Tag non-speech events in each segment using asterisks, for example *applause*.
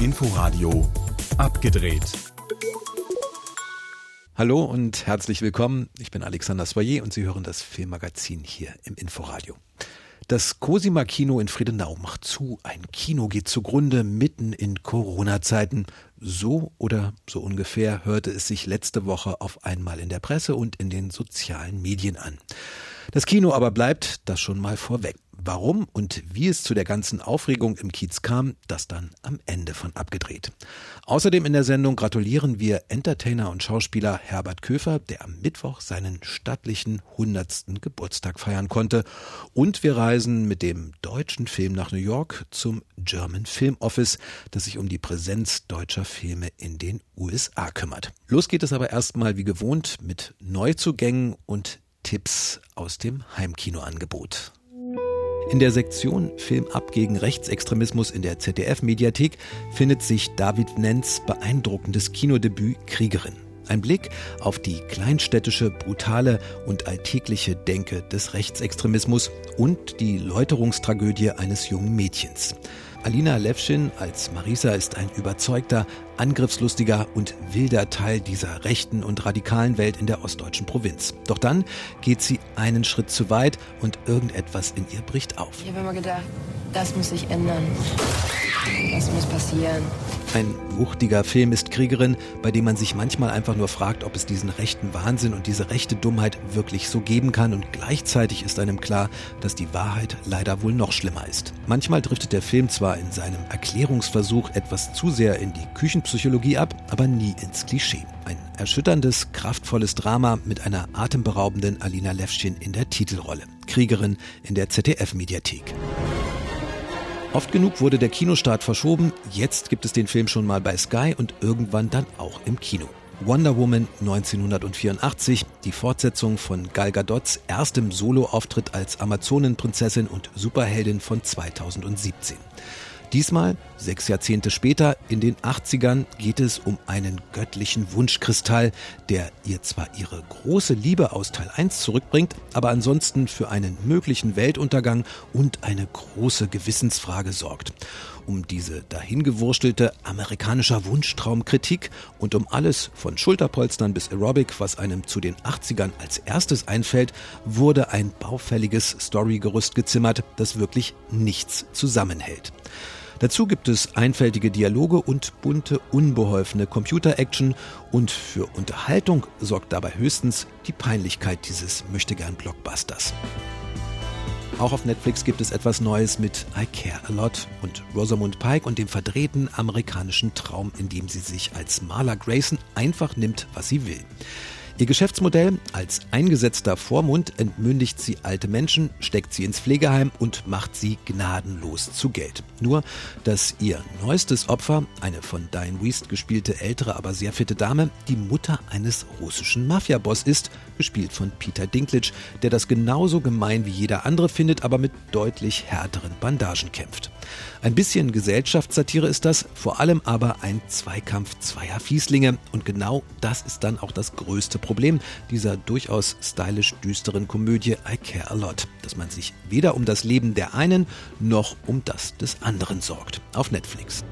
Inforadio abgedreht. Hallo und herzlich willkommen. Ich bin Alexander Soyer und Sie hören das Filmmagazin hier im Inforadio. Das Cosima Kino in Friedenau macht zu. Ein Kino geht zugrunde mitten in Corona-Zeiten. So oder so ungefähr hörte es sich letzte Woche auf einmal in der Presse und in den sozialen Medien an. Das Kino aber bleibt, das schon mal vorweg. Warum und wie es zu der ganzen Aufregung im Kiez kam, das dann am Ende von abgedreht. Außerdem in der Sendung gratulieren wir Entertainer und Schauspieler Herbert Köfer, der am Mittwoch seinen stattlichen 100. Geburtstag feiern konnte. Und wir reisen mit dem deutschen Film nach New York zum German Film Office, das sich um die Präsenz deutscher Filme in den USA kümmert. Los geht es aber erstmal wie gewohnt mit Neuzugängen und Tipps aus dem Heimkinoangebot. In der Sektion Film ab gegen Rechtsextremismus in der ZDF-Mediathek findet sich David Nenz beeindruckendes Kinodebüt Kriegerin. Ein Blick auf die kleinstädtische, brutale und alltägliche Denke des Rechtsextremismus und die Läuterungstragödie eines jungen Mädchens. Alina Levschin als Marisa ist ein überzeugter, angriffslustiger und wilder Teil dieser rechten und radikalen Welt in der ostdeutschen Provinz. Doch dann geht sie einen Schritt zu weit und irgendetwas in ihr bricht auf. Ich habe immer gedacht, das muss sich ändern. Das muss passieren. Ein wuchtiger Film ist Kriegerin, bei dem man sich manchmal einfach nur fragt, ob es diesen rechten Wahnsinn und diese rechte Dummheit wirklich so geben kann und gleichzeitig ist einem klar, dass die Wahrheit leider wohl noch schlimmer ist. Manchmal driftet der Film zwar in seinem Erklärungsversuch etwas zu sehr in die Küchenpsychologie ab, aber nie ins Klischee. Ein erschütterndes, kraftvolles Drama mit einer atemberaubenden Alina Levschin in der Titelrolle. Kriegerin in der ZDF-Mediathek. Oft genug wurde der Kinostart verschoben, jetzt gibt es den Film schon mal bei Sky und irgendwann dann auch im Kino. Wonder Woman 1984, die Fortsetzung von Gal Gadots erstem Soloauftritt als Amazonenprinzessin und Superheldin von 2017. Diesmal, sechs Jahrzehnte später, in den 80ern, geht es um einen göttlichen Wunschkristall, der ihr zwar ihre große Liebe aus Teil 1 zurückbringt, aber ansonsten für einen möglichen Weltuntergang und eine große Gewissensfrage sorgt. Um diese dahingewurstelte amerikanischer Wunschtraumkritik und um alles von Schulterpolstern bis Aerobic, was einem zu den 80ern als erstes einfällt, wurde ein baufälliges Storygerüst gezimmert, das wirklich nichts zusammenhält. Dazu gibt es einfältige Dialoge und bunte, unbeholfene Computer-Action und für Unterhaltung sorgt dabei höchstens die Peinlichkeit dieses Möchtegern-Blockbusters. Auch auf Netflix gibt es etwas Neues mit I Care a Lot und Rosamund Pike und dem verdrehten amerikanischen Traum, in dem sie sich als Marla Grayson einfach nimmt, was sie will. Ihr Geschäftsmodell als eingesetzter Vormund entmündigt sie alte Menschen, steckt sie ins Pflegeheim und macht sie gnadenlos zu Geld. Nur, dass ihr neuestes Opfer, eine von Diane Wiest gespielte ältere, aber sehr fitte Dame, die Mutter eines russischen Mafiaboss ist, gespielt von Peter Dinklage, der das genauso gemein wie jeder andere findet, aber mit deutlich härteren Bandagen kämpft. Ein bisschen Gesellschaftssatire ist das, vor allem aber ein Zweikampf zweier Fieslinge. Und genau das ist dann auch das größte Problem dieser durchaus stylisch düsteren Komödie I Care a Lot, dass man sich weder um das Leben der einen noch um das des anderen sorgt. Auf Netflix.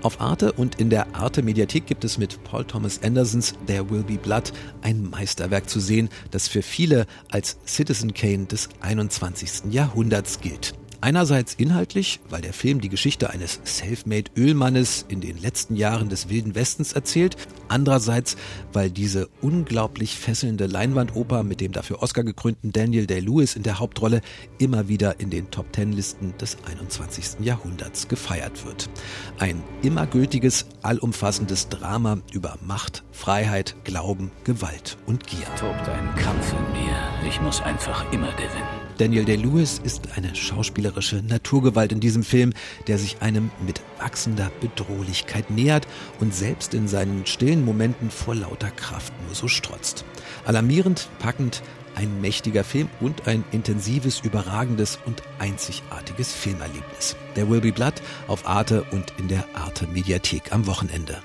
Auf Arte und in der Arte Mediathek gibt es mit Paul Thomas Andersons There Will Be Blood ein Meisterwerk zu sehen, das für viele als Citizen Kane des 21. Jahrhunderts gilt. Einerseits inhaltlich, weil der Film die Geschichte eines self-made Ölmannes in den letzten Jahren des Wilden Westens erzählt. Andererseits, weil diese unglaublich fesselnde Leinwandoper mit dem dafür Oscar gekrönten Daniel Day-Lewis in der Hauptrolle immer wieder in den Top-Ten-Listen des 21. Jahrhunderts gefeiert wird. Ein immer gültiges, allumfassendes Drama über Macht, Freiheit, Glauben, Gewalt und Gier. Tobt ein Kampf in mir. Ich muss einfach immer gewinnen. Daniel Day-Lewis ist eine schauspielerische Naturgewalt in diesem Film, der sich einem mit wachsender Bedrohlichkeit nähert und selbst in seinen stillen Momenten vor lauter Kraft nur so strotzt. Alarmierend, packend, ein mächtiger Film und ein intensives, überragendes und einzigartiges Filmerlebnis. There Will Be Blood auf Arte und in der Arte Mediathek am Wochenende.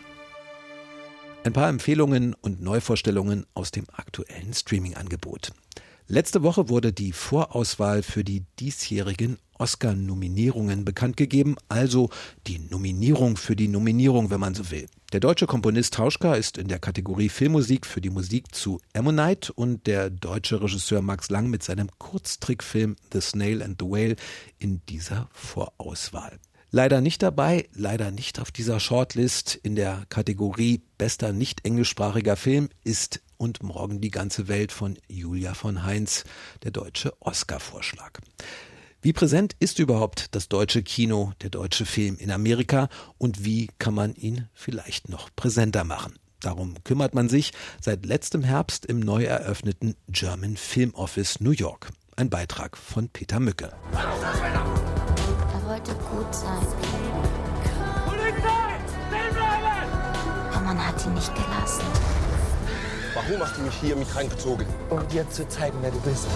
Ein paar Empfehlungen und Neuvorstellungen aus dem aktuellen Streaming-Angebot. Letzte Woche wurde die Vorauswahl für die diesjährigen Oscar-Nominierungen bekannt gegeben, also die Nominierung für die Nominierung, wenn man so will. Der deutsche Komponist Tauschka ist in der Kategorie Filmmusik für die Musik zu Ammonite und der deutsche Regisseur Max Lang mit seinem Kurztrickfilm The Snail and the Whale in dieser Vorauswahl. Leider nicht dabei, leider nicht auf dieser Shortlist in der Kategorie bester nicht englischsprachiger Film ist und morgen die ganze Welt von Julia von Heinz, der deutsche Oscar-Vorschlag. Wie präsent ist überhaupt das deutsche Kino, der deutsche Film in Amerika und wie kann man ihn vielleicht noch präsenter machen? Darum kümmert man sich seit letztem Herbst im neu eröffneten German Film Office New York. Ein Beitrag von Peter Mücke. Er wollte gut sein. Polizei! Aber man hat ihn nicht gelassen. Warum hast du mich hier mit reingezogen? Um dir zu zeigen, wer du bist.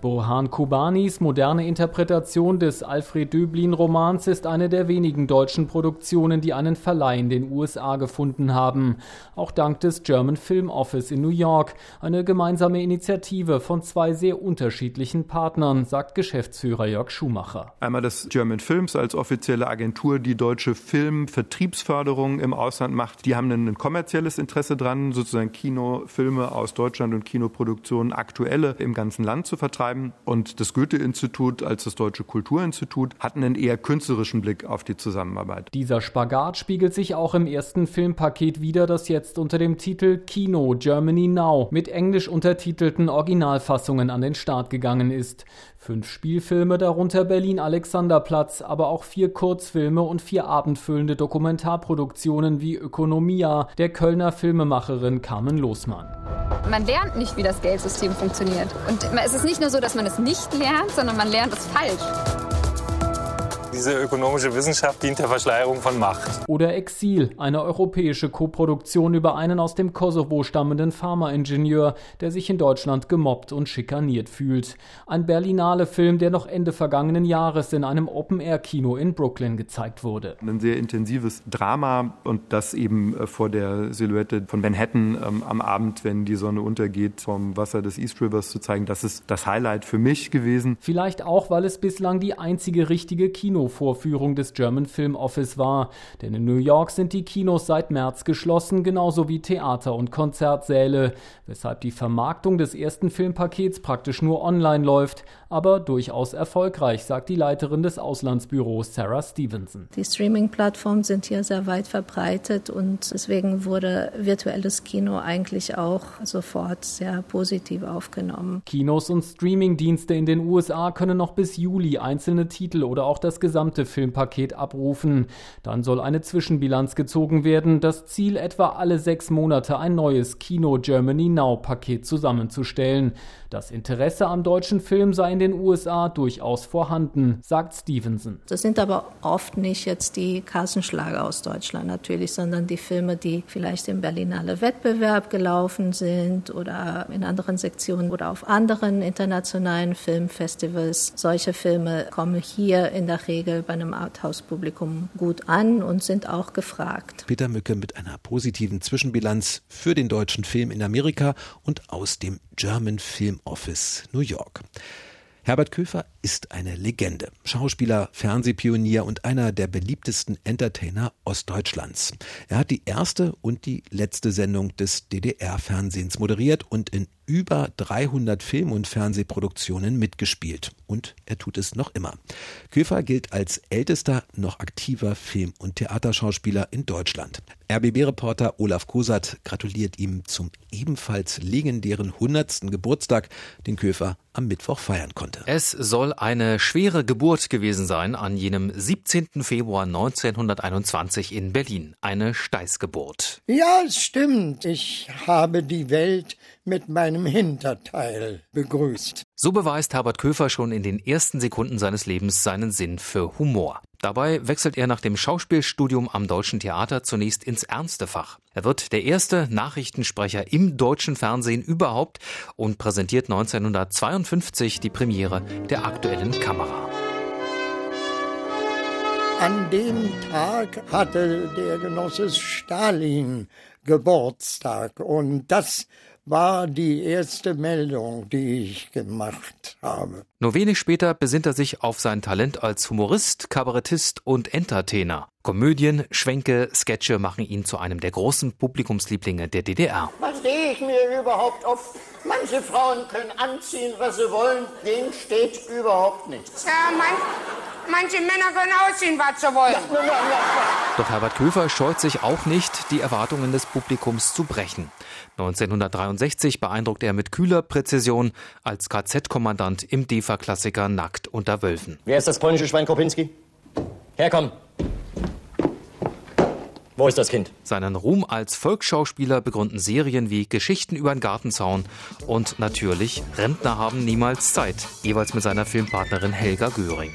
Burhan Kubanis moderne Interpretation des Alfred Döblin-Romans ist eine der wenigen deutschen Produktionen, die einen Verleih in den USA gefunden haben. Auch dank des German Film Office in New York, eine gemeinsame Initiative von zwei sehr unterschiedlichen Partnern, sagt Geschäftsführer Jörg Schumacher. Einmal das German Films als offizielle Agentur, die deutsche Filmvertriebsförderung im Ausland macht. Die haben ein kommerzielles Interesse dran, sozusagen Kinofilme aus Deutschland und Kinoproduktionen aktuelle im ganzen Land zu vertreiben betreiben. Und das Goethe-Institut als das Deutsche Kulturinstitut hatten einen eher künstlerischen Blick auf die Zusammenarbeit. Dieser Spagat spiegelt sich auch im ersten Filmpaket wieder, das jetzt unter dem Titel Kino Germany Now mit englisch untertitelten Originalfassungen an den Start gegangen ist. Fünf Spielfilme, darunter Berlin Alexanderplatz, aber auch vier Kurzfilme und vier abendfüllende Dokumentarproduktionen wie Ökonomia der Kölner Filmemacherin Carmen Losmann. Man lernt nicht, wie das Geldsystem funktioniert. Und es ist nicht nur so, dass man es nicht lernt, sondern man lernt es falsch. Diese ökonomische Wissenschaft dient der Verschleierung von Macht. Oder Exil, eine europäische Koproduktion über einen aus dem Kosovo stammenden Pharmaingenieur, der sich in Deutschland gemobbt und schikaniert fühlt. Ein Berlinale-Film, der noch Ende vergangenen Jahres in einem Open-Air-Kino in Brooklyn gezeigt wurde. Ein sehr intensives Drama und das eben äh, vor der Silhouette von Manhattan ähm, am Abend, wenn die Sonne untergeht, vom Wasser des East Rivers zu zeigen, das ist das Highlight für mich gewesen. Vielleicht auch, weil es bislang die einzige richtige Kino Kinovorführung des German Film Office war. Denn in New York sind die Kinos seit März geschlossen, genauso wie Theater und Konzertsäle, weshalb die Vermarktung des ersten Filmpakets praktisch nur online läuft, aber durchaus erfolgreich, sagt die Leiterin des Auslandsbüros Sarah Stevenson. Die Streaming-Plattformen sind hier sehr weit verbreitet und deswegen wurde virtuelles Kino eigentlich auch sofort sehr positiv aufgenommen. Kinos und Streaming-Dienste in den USA können noch bis Juli einzelne Titel oder auch das gesamte Filmpaket abrufen. Dann soll eine Zwischenbilanz gezogen werden. Das Ziel, etwa alle sechs Monate ein neues Kino Germany Now Paket zusammenzustellen. Das Interesse am deutschen Film sei in den USA durchaus vorhanden, sagt Stevenson. Das sind aber oft nicht jetzt die Kassenschlager aus Deutschland natürlich, sondern die Filme, die vielleicht im Berlinale Wettbewerb gelaufen sind oder in anderen Sektionen oder auf anderen internationalen Filmfestivals. Solche Filme kommen hier in der Regel bei einem Arthouse-Publikum gut an und sind auch gefragt. Peter Mücke mit einer positiven Zwischenbilanz für den deutschen Film in Amerika und aus dem German Film Office New York. Herbert Köfer ist eine Legende. Schauspieler, Fernsehpionier und einer der beliebtesten Entertainer Ostdeutschlands. Er hat die erste und die letzte Sendung des DDR-Fernsehens moderiert und in über 300 Film- und Fernsehproduktionen mitgespielt. Und er tut es noch immer. Köfer gilt als ältester noch aktiver Film- und Theaterschauspieler in Deutschland. RBB-Reporter Olaf Kosat gratuliert ihm zum ebenfalls legendären 100. Geburtstag, den Köfer am Mittwoch feiern konnte. Es soll eine schwere Geburt gewesen sein an jenem 17. Februar 1921 in Berlin. Eine Steißgeburt. Ja, es stimmt. Ich habe die Welt mit meinem Hinterteil begrüßt. So beweist Herbert Köfer schon in den ersten Sekunden seines Lebens seinen Sinn für Humor. Dabei wechselt er nach dem Schauspielstudium am Deutschen Theater zunächst ins ernste Fach. Er wird der erste Nachrichtensprecher im deutschen Fernsehen überhaupt und präsentiert 1952 die Premiere der aktuellen Kamera. An dem Tag hatte der Genosse Stalin Geburtstag und das war die erste Meldung, die ich gemacht habe. Nur wenig später besinnt er sich auf sein Talent als Humorist, Kabarettist und Entertainer. Komödien, Schwenke, Sketche machen ihn zu einem der großen Publikumslieblinge der DDR. Was sehe ich mir überhaupt auf? Manche Frauen können anziehen, was sie wollen, denen steht überhaupt nichts. Ja, man, manche Männer können ausziehen, was sie wollen. Doch Herbert Köfer scheut sich auch nicht, die Erwartungen des Publikums zu brechen. 1963 beeindruckt er mit kühler Präzision als KZ-Kommandant im DEFA-Klassiker Nackt unter Wölfen. Wer ist das polnische Schwein Kopinski? Herkommen! Wo ist das Kind? Seinen Ruhm als Volksschauspieler begründen Serien wie Geschichten über den Gartenzaun und natürlich Rentner haben niemals Zeit, jeweils mit seiner Filmpartnerin Helga Göring.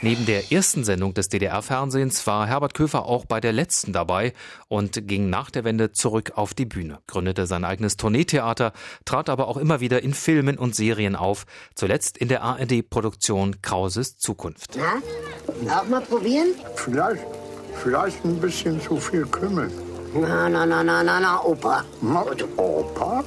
Neben der ersten Sendung des DDR-Fernsehens war Herbert Köfer auch bei der letzten dabei und ging nach der Wende zurück auf die Bühne, gründete sein eigenes Tourneetheater, trat aber auch immer wieder in Filmen und Serien auf, zuletzt in der ARD-Produktion Krauses Zukunft. Na, auch mal probieren? Vielleicht, vielleicht ein bisschen zu viel Kümmel. Na, na, na, na, na, na, Opa. Na, Opa?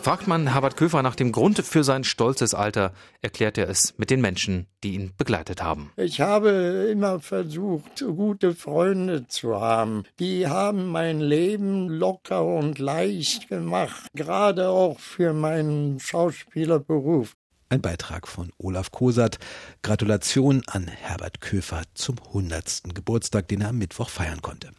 Fragt man Herbert Köfer nach dem Grund für sein stolzes Alter, erklärt er es mit den Menschen, die ihn begleitet haben. Ich habe immer versucht, gute Freunde zu haben. Die haben mein Leben locker und leicht gemacht, gerade auch für meinen Schauspielerberuf. Ein Beitrag von Olaf Kosat. Gratulation an Herbert Köfer zum 100. Geburtstag, den er am Mittwoch feiern konnte.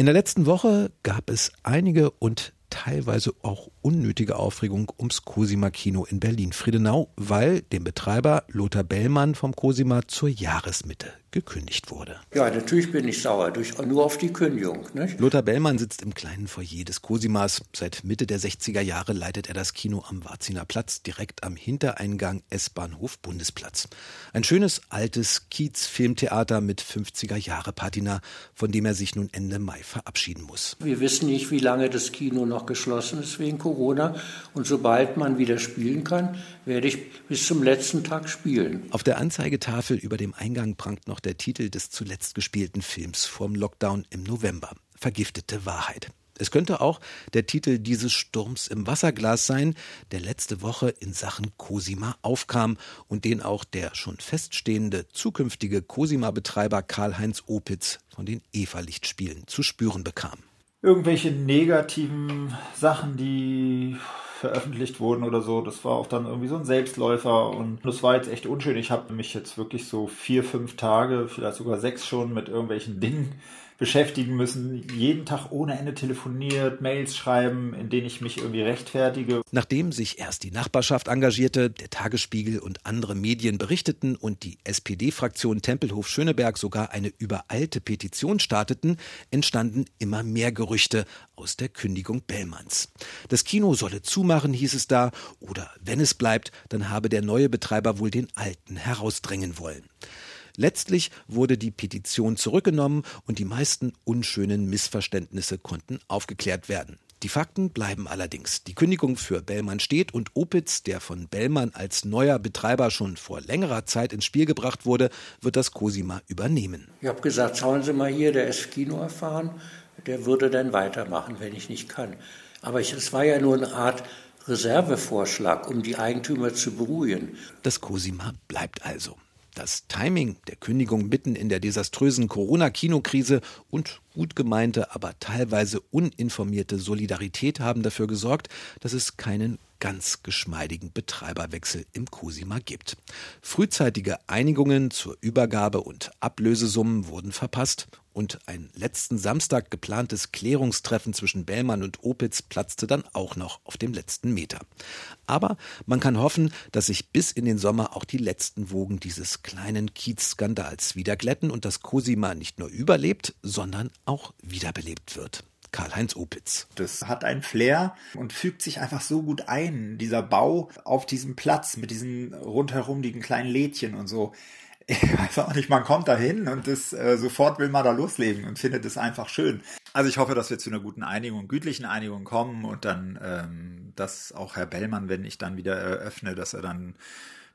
In der letzten Woche gab es einige und teilweise auch unnötige Aufregung ums Cosima Kino in Berlin-Friedenau, weil dem Betreiber Lothar Bellmann vom Cosima zur Jahresmitte gekündigt wurde. Ja, natürlich bin ich sauer, durch, nur auf die Kündigung. Nicht? Lothar Bellmann sitzt im kleinen Foyer des Cosimas. Seit Mitte der 60er Jahre leitet er das Kino am Warziner Platz, direkt am Hintereingang S-Bahnhof Bundesplatz. Ein schönes, altes Kiez-Filmtheater mit 50er-Jahre-Patina, von dem er sich nun Ende Mai verabschieden muss. Wir wissen nicht, wie lange das Kino noch geschlossen ist wegen Corona. Und sobald man wieder spielen kann, werde ich bis zum letzten Tag spielen. Auf der Anzeigetafel über dem Eingang prangt noch der Titel des zuletzt gespielten Films vorm Lockdown im November. Vergiftete Wahrheit. Es könnte auch der Titel dieses Sturms im Wasserglas sein, der letzte Woche in Sachen Cosima aufkam und den auch der schon feststehende zukünftige Cosima-Betreiber Karl-Heinz Opitz von den Eva-Lichtspielen zu spüren bekam. Irgendwelche negativen Sachen, die veröffentlicht wurden oder so. Das war auch dann irgendwie so ein Selbstläufer und das war jetzt echt unschön. Ich habe mich jetzt wirklich so vier, fünf Tage, vielleicht sogar sechs schon mit irgendwelchen Dingen beschäftigen müssen, jeden Tag ohne Ende telefoniert, Mails schreiben, in denen ich mich irgendwie rechtfertige. Nachdem sich erst die Nachbarschaft engagierte, der Tagesspiegel und andere Medien berichteten und die SPD-Fraktion Tempelhof-Schöneberg sogar eine übereilte Petition starteten, entstanden immer mehr Gerüchte aus der Kündigung Bellmanns. Das Kino solle zumachen, hieß es da, oder wenn es bleibt, dann habe der neue Betreiber wohl den alten herausdrängen wollen. Letztlich wurde die Petition zurückgenommen und die meisten unschönen Missverständnisse konnten aufgeklärt werden. Die Fakten bleiben allerdings. Die Kündigung für Bellmann steht und Opitz, der von Bellmann als neuer Betreiber schon vor längerer Zeit ins Spiel gebracht wurde, wird das Cosima übernehmen. Ich habe gesagt, schauen Sie mal hier, der ist Kino erfahren, der würde dann weitermachen, wenn ich nicht kann. Aber es war ja nur eine Art Reservevorschlag, um die Eigentümer zu beruhigen. Das Cosima bleibt also. Das Timing der Kündigung mitten in der desaströsen Corona-Kinokrise und gut gemeinte, aber teilweise uninformierte Solidarität haben dafür gesorgt, dass es keinen ganz geschmeidigen Betreiberwechsel im Cosima gibt. Frühzeitige Einigungen zur Übergabe und Ablösesummen wurden verpasst und ein letzten Samstag geplantes Klärungstreffen zwischen Bellmann und Opitz platzte dann auch noch auf dem letzten Meter. Aber man kann hoffen, dass sich bis in den Sommer auch die letzten Wogen dieses kleinen Kiez-Skandals wieder glätten und das Cosima nicht nur überlebt, sondern auch wiederbelebt wird. Karl-Heinz Opitz. Das hat ein Flair und fügt sich einfach so gut ein, dieser Bau auf diesem Platz mit diesen rundherum liegen kleinen Lädchen und so. *laughs* Ich weiß auch nicht, man kommt da hin und das, äh, sofort will man da loslegen und findet es einfach schön. Also ich hoffe, dass wir zu einer guten Einigung, gütlichen Einigung kommen und dann, ähm, dass auch Herr Bellmann, wenn ich dann wieder eröffne, dass er dann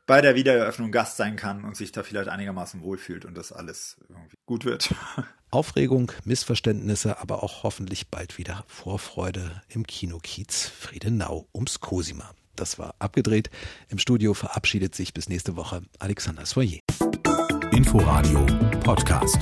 bei der Wiedereröffnung Gast sein kann und sich da vielleicht einigermaßen wohlfühlt und das alles irgendwie gut wird. *laughs* Aufregung, Missverständnisse, aber auch hoffentlich bald wieder Vorfreude im Kinokiez Friedenau ums Cosima. Das war abgedreht. Im Studio verabschiedet sich bis nächste Woche Alexander Soyer. Inforadio Podcast.